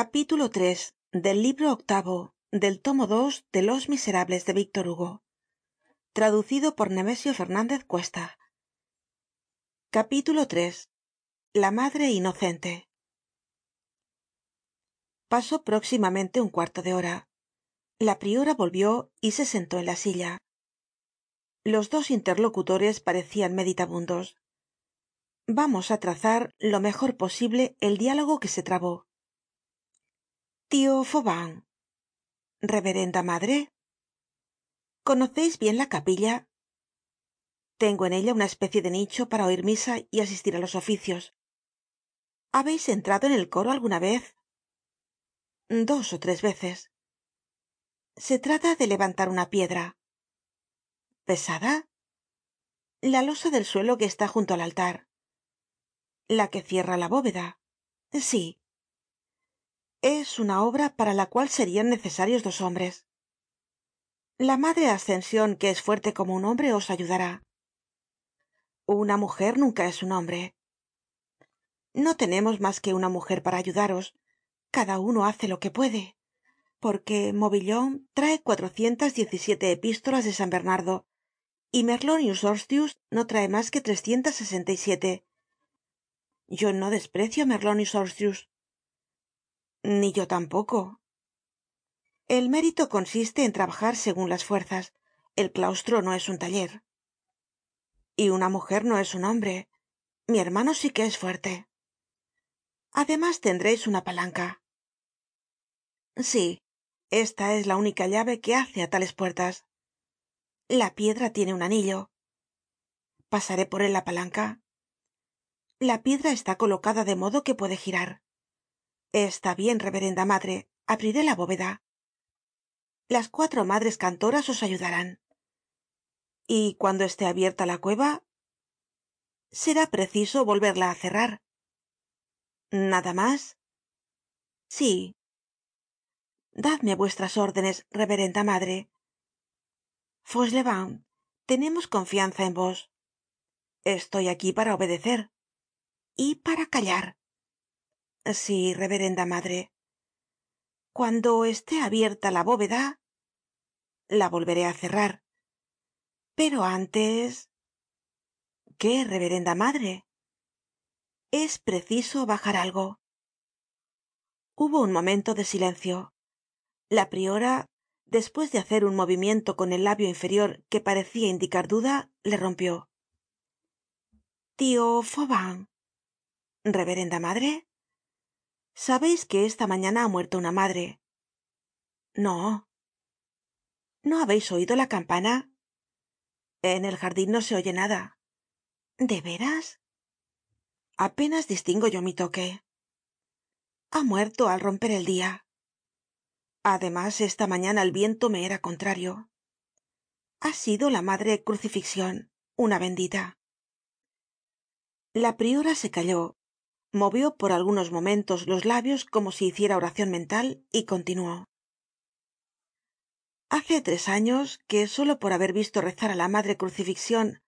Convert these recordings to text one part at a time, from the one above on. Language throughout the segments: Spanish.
capítulo iii del libro octavo del tomo dos de los miserables de víctor hugo. Traducido por nemesio fernandez cuesta. Capítulo iii la madre inocente. Pasó próximamente un cuarto de hora. La priora volvió y se sentó en la silla. Los dos interlocutores parecian meditabundos. Vamos á trazar lo mejor posible el diálogo que se trabó tio reverenda madre. Conoceis bien la capilla tengo en ella una especie de nicho para oir misa y asistir á los oficios. Habeis entrado en el coro alguna vez dos ó tres veces. Se trata de levantar una piedra. Pesada la losa del suelo que está junto al altar. La que cierra la bóveda. Sí es una obra para la cual serian necesarios dos hombres. La madre ascension que es fuerte como un hombre os ayudará. Una mujer nunca es un hombre. No tenemos mas que una mujer para ayudaros. Cada uno hace lo que puede porque mobillon trae cuatrocientas diez y siete epístolas de san bernardo y merlonius horstius no trae mas que trescientas sesenta y siete. Yo no desprecio á ni yo tampoco. El mérito consiste en trabajar segun las fuerzas. El claustro no es un taller. Y una mujer no es un hombre. Mi hermano sí que es fuerte. Además tendreis una palanca. Sí esta es la única llave que hace á tales puertas. La piedra tiene un anillo. Pasaré por él la palanca. La piedra está colocada de modo que puede girar está bien reverenda madre. Abriré la bóveda. Las cuatro madres cantoras os ayudarán. Y cuando esté abierta la cueva será preciso volverla á cerrar. Nada mas sí. Dadme vuestras órdenes reverenda madre. Fauchelevent tenemos confianza en vos. Estoy aquí para obedecer y para callar sí reverenda madre. Cuando esté abierta la bóveda la volveré á cerrar. Pero antes qué reverenda madre es preciso bajar algo. Hubo un momento de silencio. La priora despues de hacer un movimiento con el labio inferior que parecia indicar duda le rompió. Tio fauvent reverenda madre sabeis que esta mañana ha muerto una madre no. No habeis oido la campana en el jardin no se oye nada. De veras apenas distingo yo mi toque. Ha muerto al romper el dia además esta mañana el viento me era contrario. Ha sido la madre crucifixion una bendita. La priora se calló movió por algunos momentos los labios como si hiciera oracion mental y continuó. Hace tres años que solo por haber visto rezar á la madre crucifixion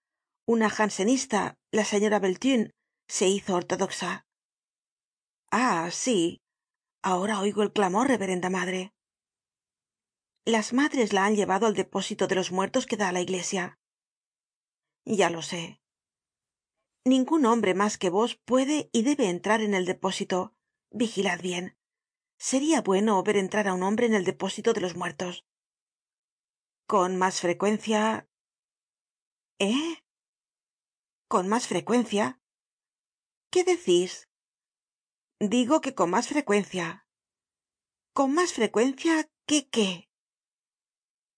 una jansenista la señora beltune se hizo ortodoxa. Ah sí. Ahora oigo el clamor reverenda madre. Las madres la han llevado al depósito de los muertos que da á la iglesia. Ya lo sé ningun hombre mas que vos puede y debe entrar en el depósito. Vigilad bien. Seria bueno ver entrar á un hombre en el depósito de los muertos. Con mas frecuencia eh con mas frecuencia. Qué decís digo que con mas frecuencia. Con mas frecuencia que qué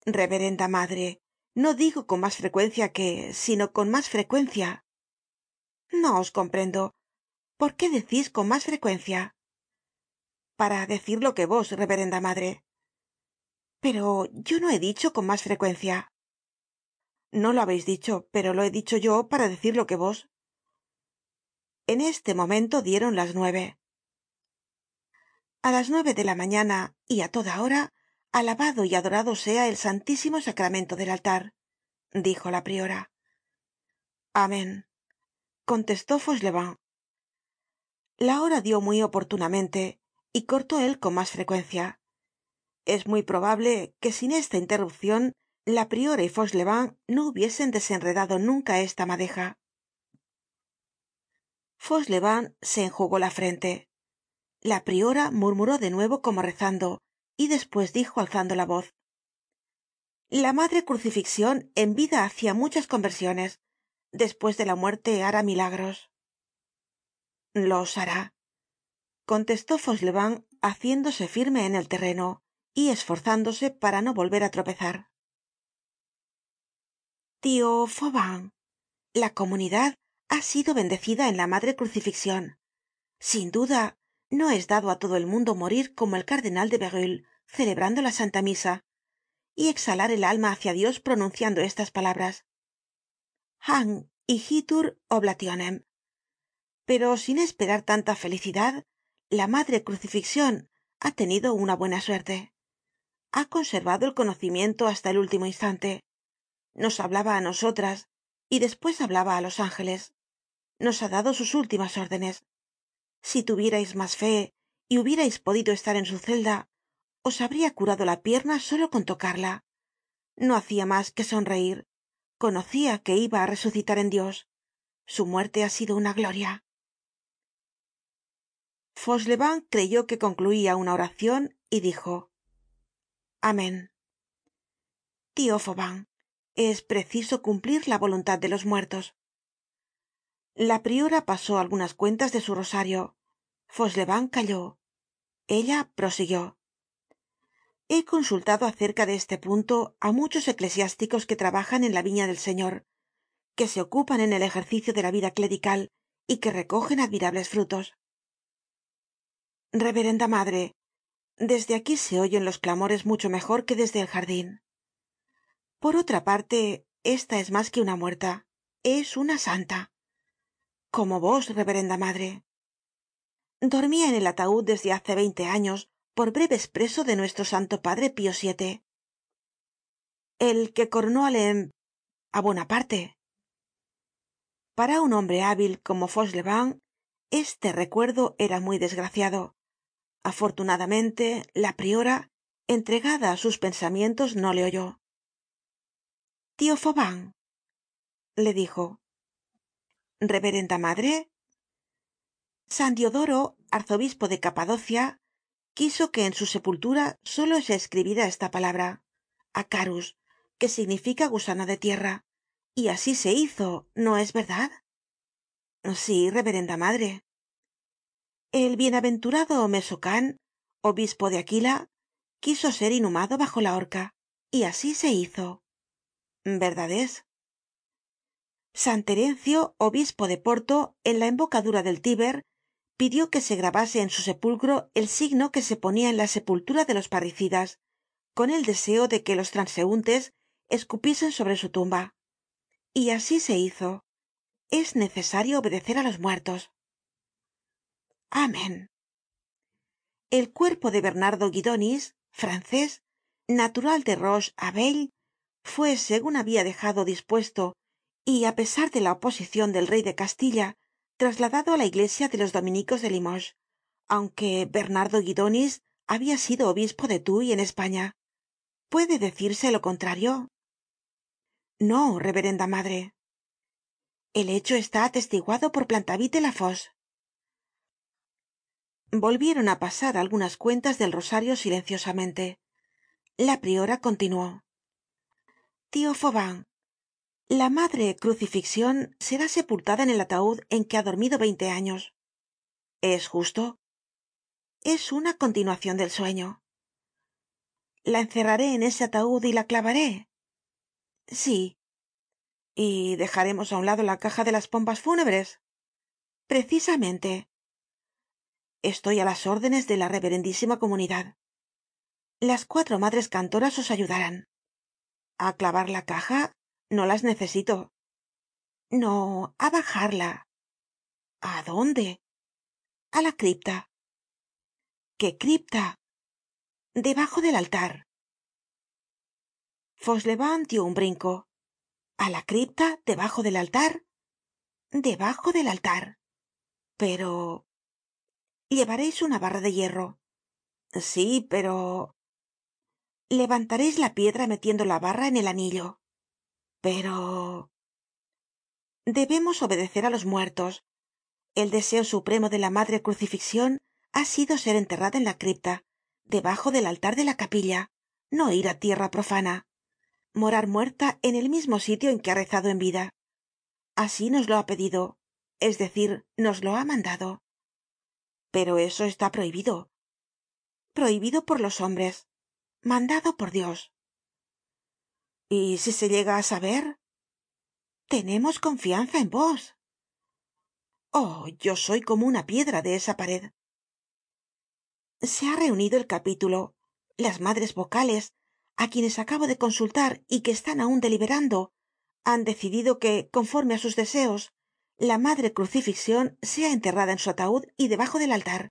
reverenda madre no digo con mas frecuencia que sino con mas frecuencia no os comprendo. Por qué decís con mas frecuencia para decir lo que vos reverenda madre. Pero yo no he dicho con mas frecuencia. No lo habeis dicho pero lo he dicho yo para decir lo que vos. En este momento dieron las nueve. A las nueve de la mañana y á toda hora alabado y adorado sea el santísimo sacramento del altar dijo la priora. Amen contestó fauchelevent. La hora dio muy oportunamente y cortó él con mas frecuencia. Es muy probable que sin esta interrupcion la priora y fauchelevent no hubiesen desenredado nunca esta madeja. Fauchelevent se enjugó la frente. La priora murmuró de nuevo como rezando y despues dijo alzando la voz. La madre crucifixion en vida hacia muchas conversiones despues de la muerte hará milagros. Los hará contestó fauchelevent haciéndose firme en el terreno y esforzándose para no volver á tropezar. Tio fauvent la comunidad ha sido bendecida en la madre crucifixion sin duda no es dado á todo el mundo morir como el cardenal de berulle celebrando la santa misa y exhalar el alma hácia dios pronunciando estas palabras oblationem. Pero sin esperar tanta felicidad la madre crucifixion ha tenido una buena suerte. Ha conservado el conocimiento hasta el último instante. Nos hablaba á nosotras y despues hablaba á los ángeles. Nos ha dado sus últimas órdenes. Si tuvierais mas fe y hubierais podido estar en su celda os habria curado la pierna solo con tocarla. No hacia mas que sonreir conocia que iba á resucitar en dios. Su muerte ha sido una gloria. Fauchelevent creyó que concluía una oracion y dijo amen tio fauvent es preciso cumplir la voluntad de los muertos. La priora pasó algunas cuentas de su rosario. Fauchelevent calló. Ella prosiguió he consultado acerca de este punto á muchos eclesiásticos que trabajan en la viña del señor que se ocupan en el ejercicio de la vida clerical y que recogen admirables frutos. Reverenda madre desde aquí se oyen los clamores mucho mejor que desde el jardin por otra parte esta es mas que una muerta es una santa. Como vos reverenda madre. Dormía en el ataud desde hace veinte años por breve espreso de nuestro santo padre pío vii el que coronó al em a bonaparte. Para un hombre hábil como fauchelevent este recuerdo era muy desgraciado. Afortunadamente la priora entregada á sus pensamientos no le oyó. Tio fauvent le dijo. Reverenda madre san diodoro arzobispo de capadocia quiso que en su sepultura solo se escribiera esta palabra acarus que significa gusano de tierra. Y así se hizo no es verdad sí reverenda madre. El bienaventurado mesocan obispo de aquila quiso ser inhumado bajo la horca. Y así se hizo. Verdad es san terencio obispo de porto en la embocadura del tiber pidió que se grabase en su sepulcro el signo que se ponia en la sepultura de los parricidas con el deseo de que los transeuntes escupiesen sobre su tumba. Y así se hizo. Es necesario obedecer á los muertos. Amen el cuerpo de bernardo guidonis francés natural de roche abeille fue segun habia dejado dispuesto y á pesar de la oposicion del rey de castilla trasladado á la iglesia de los dominicos de limoges aunque bernardo guidonis habia sido obispo de tuy en españa. Puede decirse lo contrario no reverenda madre. El hecho está atestiguado por plantavit de la fosse volvieron á pasar algunas cuentas del rosario silenciosamente. La priora continuó. Tio la madre crucifixion será sepultada en el ataud en que ha dormido veinte años. Es justo es una continuacion del sueño. La encerraré en ese ataud y la clavaré sí. Y dejaremos á un lado la caja de las pompas fúnebres precisamente. Estoy á las órdenes de la reverendísima comunidad. Las cuatro madres cantoras os ayudarán. A clavar la caja no las necesito. No á bajarla. A dónde a la cripta. Qué cripta debajo del altar. Fauchelevent dio un brinco. A la cripta debajo del altar debajo del altar. Pero llevareis una barra de hierro sí pero levantareis la piedra metiendo la barra en el anillo pero debemos obedecer á los muertos. El deseo supremo de la madre crucifixion ha sido ser enterrada en la cripta debajo del altar de la capilla no ir á tierra profana. Morar muerta en el mismo sitio en que ha rezado en vida. Así nos lo ha pedido es decir nos lo ha mandado. Pero eso está prohibido. Prohibido por los hombres mandado por dios y si se llega á saber tenemos confianza en vos. Oh yo soy como una piedra de esa pared. Se ha reunido el capítulo. Las madres vocales á quienes acabo de consultar y que están aun deliberando han decidido que conforme á sus deseos la madre crucifixion sea enterrada en su ataud y debajo del altar.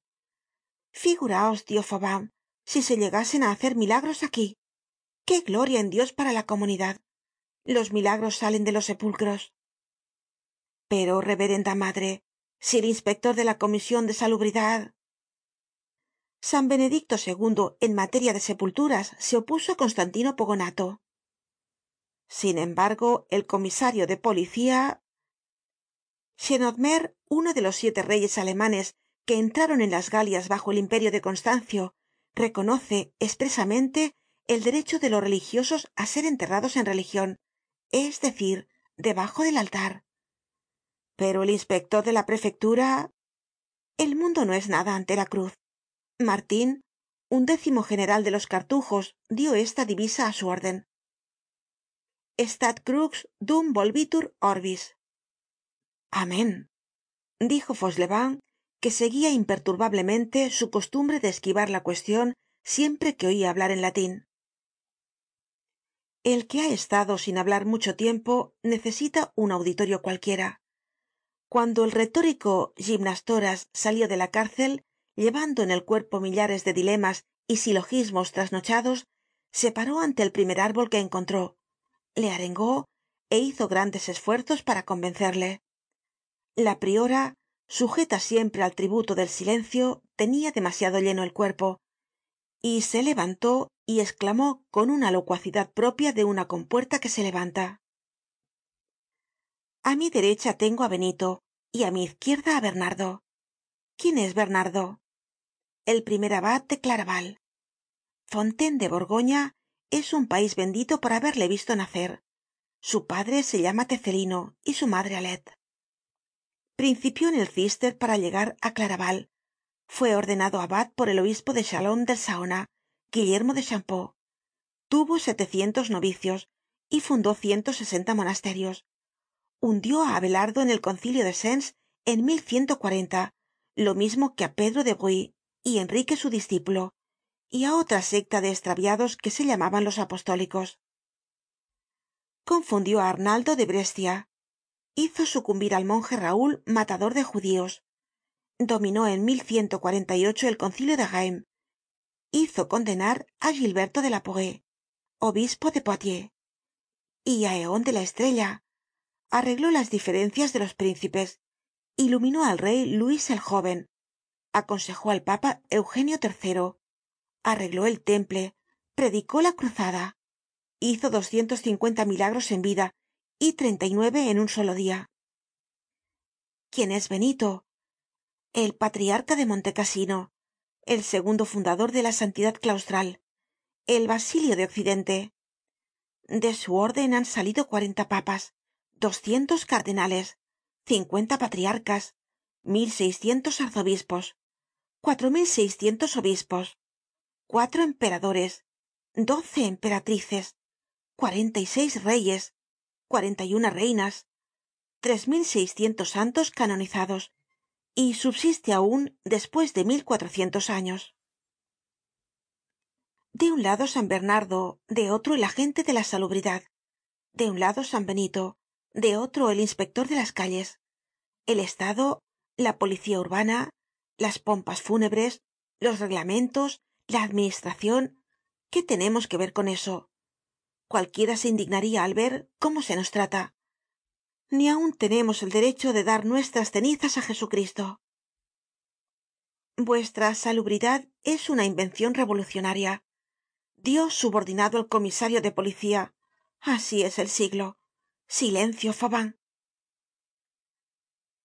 Figuraos tio fauvent si se llegasen á hacer milagros aquí qué gloria en dios para la comunidad. Los milagros salen de los sepulcros. Pero reverenda madre si el inspector de la comision de salubridad san benedicto ii en materia de sepulturas se opuso á constantino pogonato. Sin embargo el comisario de policía chenodmer uno de los siete reyes alemanes que entraron en las galias bajo el imperio de constancio reconoce espresamente el derecho de los religiosos á ser enterrados en religion es decir debajo del altar. Pero el inspector de la prefectura el mundo no es nada ante la cruz. Martin undécimo general de los cartujos dio esta divisa á su orden. Stat crux dum volvitur orbis. Amen dijo fauchelevent que seguia imperturbablemente su costumbre de esquivar la cuestion siempre que oia hablar en latin el que ha estado sin hablar mucho tiempo necesita un auditorio cualquiera. Cuando el retórico gymnastoras salió de la cárcel llevando en el cuerpo millares de dilemas y silogismos trasnochados se paró ante el primer árbol que encontró. Le arengó é hizo grandes esfuerzos para convencerle. La priora sujeta siempre al tributo del silencio tenia demasiado lleno el cuerpo y se levantó y esclamó con una locuacidad propia de una compuerta que se levanta. A mi derecha tengo á benito y á mi izquierda á bernardo. Quién es bernardo el primer abad de claraval. Fontaine de borgoña es un país bendito por haberle visto nacer. Su padre se llama tecelino y su madre alet. Principió en el cister para llegar á claraval. Fue ordenado abad por el obispo de chalons del saona guillermo de champeaux tuvo setecientos novicios y fundó ciento sesenta monasterios. Hundió á abelardo en el concilio de sens en lo mismo que á pedro de bruys y enrique su discípulo y á otra secta de estraviados que se llamaban los apostólicos. Confundió á arnaldo de brescia. Hizo sucumbir al monje raúl matador de judíos. Dominó en el concilio de hizo condenar á gilberto de la porée obispo de poitiers y á eon de la estrella arregló las diferencias de los príncipes iluminó al rey luis el jóven aconsejó al papa eugenio iii arregló el temple predicó la cruzada hizo doscientos cincuenta milagros en vida y treinta y nueve en un solo dia quién es benito el patriarca de el segundo fundador de la santidad claustral el basilio de occidente. De su orden han salido cuarenta papas doscientos cardenales cincuenta patriarcas mil seiscientos arzobispos cuatro mil seiscientos obispos cuatro emperadores doce emperatrices cuarenta y seis reyes cuarenta y una reinas tres mil seiscientos santos canonizados y subsiste aun despues de mil cuatrocientos años. De un lado san bernardo de otro el agente de la salubridad de un lado san benito de otro el inspector de las calles el estado la policía urbana las pompas fúnebres los reglamentos la administracion qué tenemos que ver con eso cualquiera se indignaría al ver cómo se nos trata ni aun tenemos el derecho de dar nuestras cenizas á jesucristo. Vuestra salubridad es una invencion revolucionaria. Dios subordinado al comisario de policía. Asi es el siglo. Silencio fauvent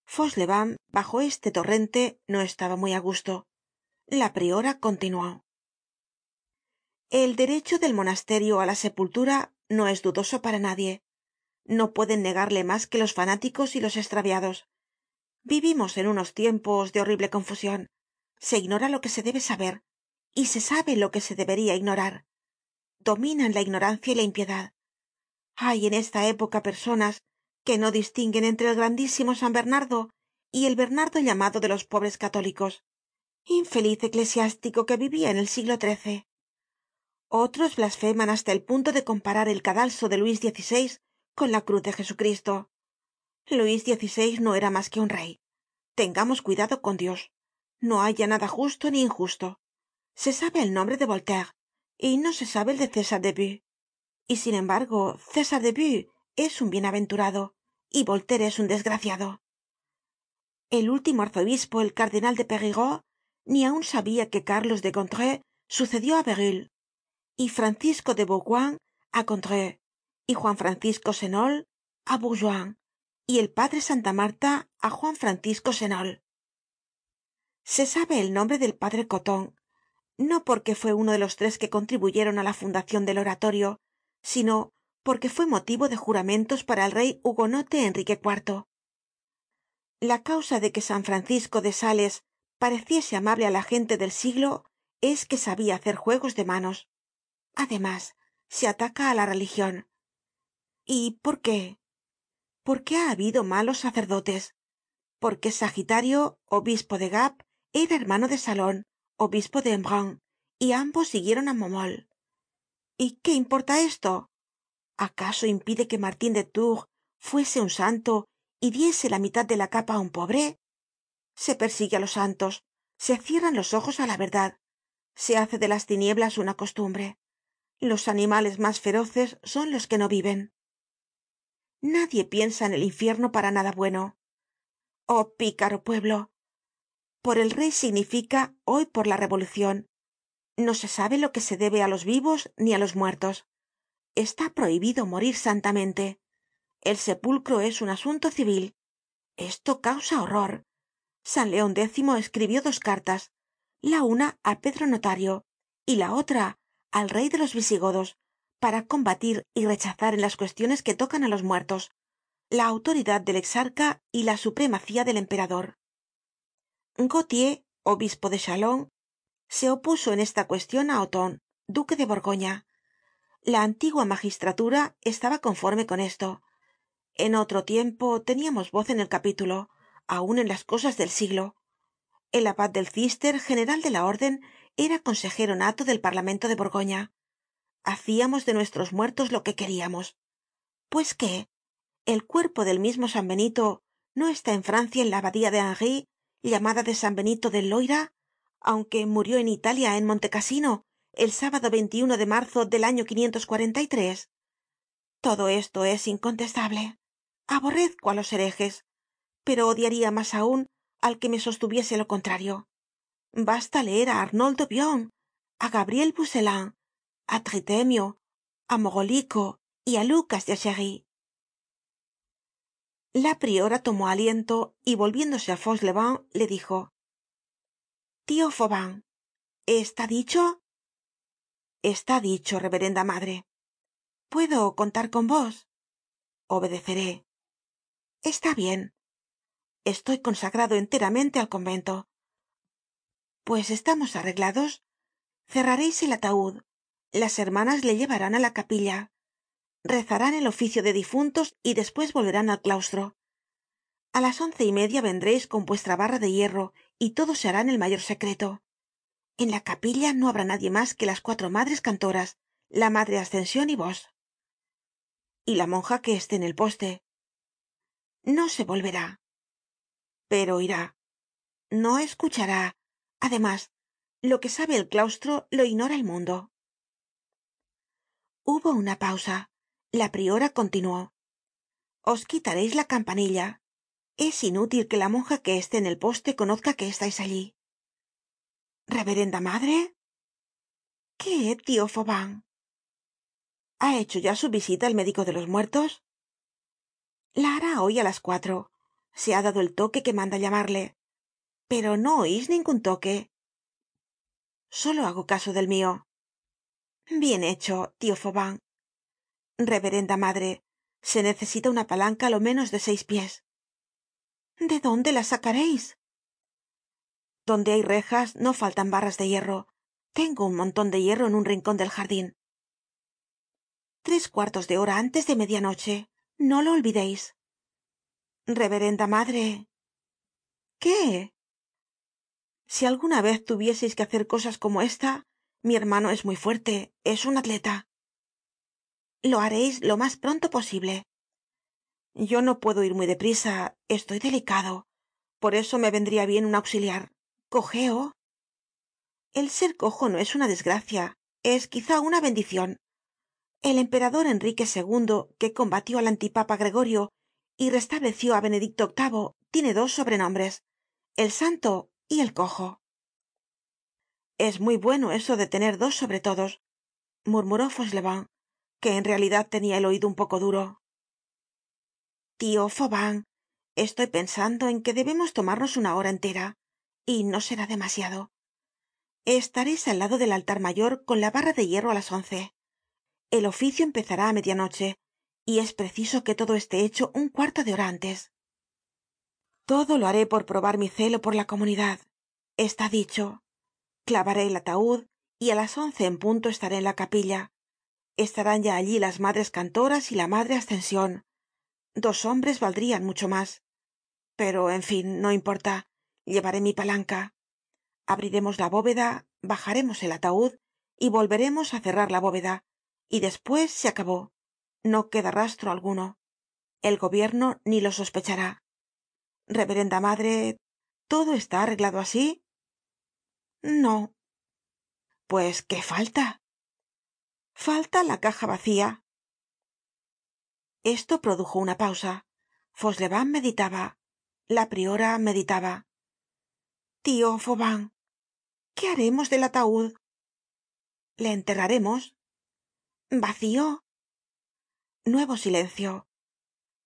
fauchelevent bajo este torrente no estaba muy á gusto. La priora continuó. El derecho del monasterio á la sepultura no es dudoso para nadie no pueden negarle mas que los fanáticos y los estraviados vivimos en unos tiempos de horrible confusion se ignora lo que se debe saber y se sabe lo que se debería ignorar. Dominan la ignorancia y la impiedad. Hay en esta época personas que no distinguen entre el grandísimo san bernardo y el bernardo llamado de los pobres católicos. Infeliz eclesiástico que vivia en el siglo xiii otros blasfeman hasta el punto de comparar el cadalso de luis con la cruz de jesucristo. Luis xvi no era mas que un rey. Tengamos cuidado con dios. No haya nada justo ni injusto. Se sabe el nombre de voltaire y no se sabe el de césar de bus y sin embargo césar de bus es un bienaventurado y voltaire es un desgraciado. El último arzobispo el cardenal de périgord ni aun sabia que carlos de gondreu sucedió á berulle y francisco de bourgoin y juan francisco senol á bourgoin y el padre santa marta á juan francisco senol. Se sabe el nombre del padre coton no porque fue uno de los tres que contribuyeron á la fundacion del oratorio sino porque fue motivo de juramentos para el rey hugonote enrique iv la causa de que san francisco de sales pareciese amable á la gente del siglo es que sabia hacer juegos de manos. Además se ataca á la religion y por qué porque ha habido malos sacerdotes porque sagitario obispo de gap era hermano de salon obispo de embrun y ambos siguieron á momol y qué importa esto acaso impide que martin de tours fuese un santo y diese la mitad de la capa á un pobre se persigue á los santos se cierran los ojos á la verdad se hace de las tinieblas una costumbre. Los animales mas feroces son los que no viven nadie piensa en el infierno para nada bueno. Oh picaro pueblo. Por el rey significa hoy por la revolucion no se sabe lo que se debe á los vivos ni á los muertos. Está prohibido morir santamente. El sepulcro es un asunto civil. Esto causa horror. San leon x escribió dos cartas la una á pedro notario y la otra al rey de los visigodos para combatir y rechazar en las cuestiones que tocan á los muertos la autoridad del exarca y la supremacía del emperador. Gautier obispo de chalons se opuso en esta cuestion á othon duque de borgoña. La antigua magistratura estaba conforme con esto. En otro tiempo teníamos voz en el capítulo aun en las cosas del siglo. El abad del cister general de la orden era consejero nato del parlamento de borgoña hacíamos de nuestros muertos lo que queríamos. Pues qué el cuerpo del mismo san benito no está en francia en la abadía de henry llamada de san benito del loira aunque murió en italia en montecasino el sábado de marzo del año todo esto es incontestable. Aborrezco á los herejes pero odiaria mas aun al que me sostuviese lo contrario. Basta leer á arnoldo wion á gabriel á tritemio á mogolico y á lucas de cherry la priora tomó aliento y volviéndose á fauchelevent le dijo tio fauvent está dicho está dicho reverenda madre. Puedo contar con vos obedeceré está bien. Estoy consagrado enteramente al convento. Pues estamos arreglados. Cerrareis el ataud las hermanas le llevarán á la capilla. Rezarán el oficio de difuntos y despues volverán al claustro. A las once y media vendréis con vuestra barra de hierro y todo se hará en el mayor secreto. En la capilla no habrá nadie mas que las cuatro madres cantoras la madre ascension y vos. Y la monja que esté en el poste. No se volverá. Pero oirá no escuchará. Además lo que sabe el claustro lo ignora el mundo hubo una pausa. La priora continuó. Os quitareis la campanilla. Es inútil que la monja que esté en el poste conozca que estais allí. Reverenda madre qué tio fauvent ha hecho ya su visita el médico de los muertos la hará hoy á las cuatro. Se ha dado el toque que manda llamarle. Pero no oís ningun toque. Solo hago caso del mio bien hecho tio fauvent reverenda madre se necesita una palanca lo menos de seis pies. De dónde la sacareis donde hay rejas no faltan barras de hierro. Tengo un monton de hierro en un rincon del jardin tres cuartos de hora antes de media noche no lo olvideis reverenda madre. Qué si alguna vez tuvieseis que hacer cosas como esta mi hermano es muy fuerte es un atleta. Lo hareis lo mas pronto posible. Yo no puedo ir muy de prisa estoy delicado. Por eso me vendría bien un auxiliar. Cojeo el ser cojo no es una desgracia es quizá una bendicion el emperador enrique ii que combatió al antipapa gregorio y restableció á benedicto viii tiene dos sobrenombres el santo y el cojo es muy bueno eso de tener dos sobretodos murmuró fauchelevent que en realidad tenia el oido un poco duro. Tio fauvent estoy pensando en que debemos tomarnos una hora entera y no será demasiado. Estareis al lado del altar mayor con la barra de hierro á las once. El oficio empezará á media noche y es preciso que todo esté hecho un cuarto de hora antes. Todo lo haré por probar mi celo por la comunidad. Está dicho clavaré el ataud y á las once en punto estaré en la capilla. Estarán ya allí las madres cantoras y la madre ascension dos hombres valdrian mucho mas pero en fin no importa. Llevaré mi palanca. Abriremos la bóveda bajaremos el ataud y volveremos á cerrar la bóveda. Y despues se acabó. No queda rastro alguno. El gobierno ni lo sospechará. Reverenda madre todo está arreglado así no. Pues qué falta falta la caja vacía. Esto produjo una pausa. Fauchelevent meditaba. La priora meditaba. Tio fauvent qué haremos del ataud le enterraremos vacío nuevo silencio.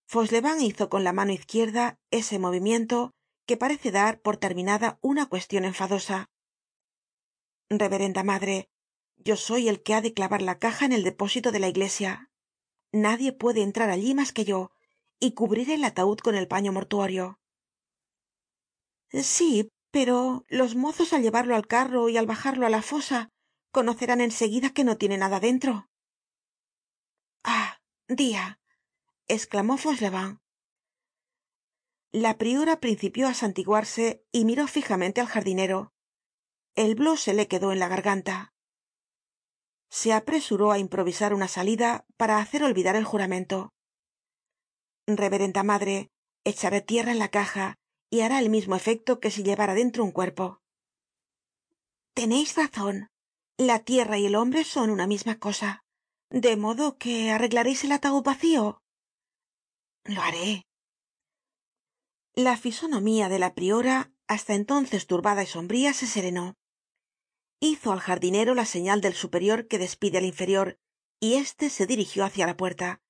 Fauchelevent hizo con la mano izquierda ese movimiento que parece dar por terminada una cuestion enfadosa reverenda madre yo soy el que ha de clavar la caja en el depósito de la iglesia. Nadie puede entrar allí mas que yo y cubriré el ataud con el paño mortuorio. Sí pero los mozos al llevarlo al carro y al bajarlo á la fosa conocerán en seguida que no tiene nada dentro. Ah dia esclamó fauchelevent. La priora principió á santiguarse y miró fijamente al jardinero el se le quedó en la garganta. Se apresuró á improvisar una salida para hacer olvidar el juramento. Reverenda madre echaré tierra en la caja y hará el mismo efecto que si llevara dentro un cuerpo. Teneis razon la tierra y el hombre son una misma cosa. De modo que arreglareis el ataud vacío. Lo haré. La fisonomía de la priora hasta entonces turbada y sombría se serenó hizo al jardinero la señal del superior que despide al inferior y éste se dirigió hácia la puerta.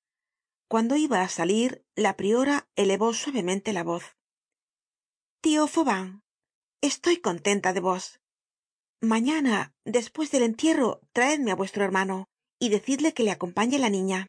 Cuando iba á salir la priora elevó suavemente la voz. Tio fauvent estoy contenta de vos. Mañana despues del entierro traedme á vuestro hermano y decidle que le acompañe la niña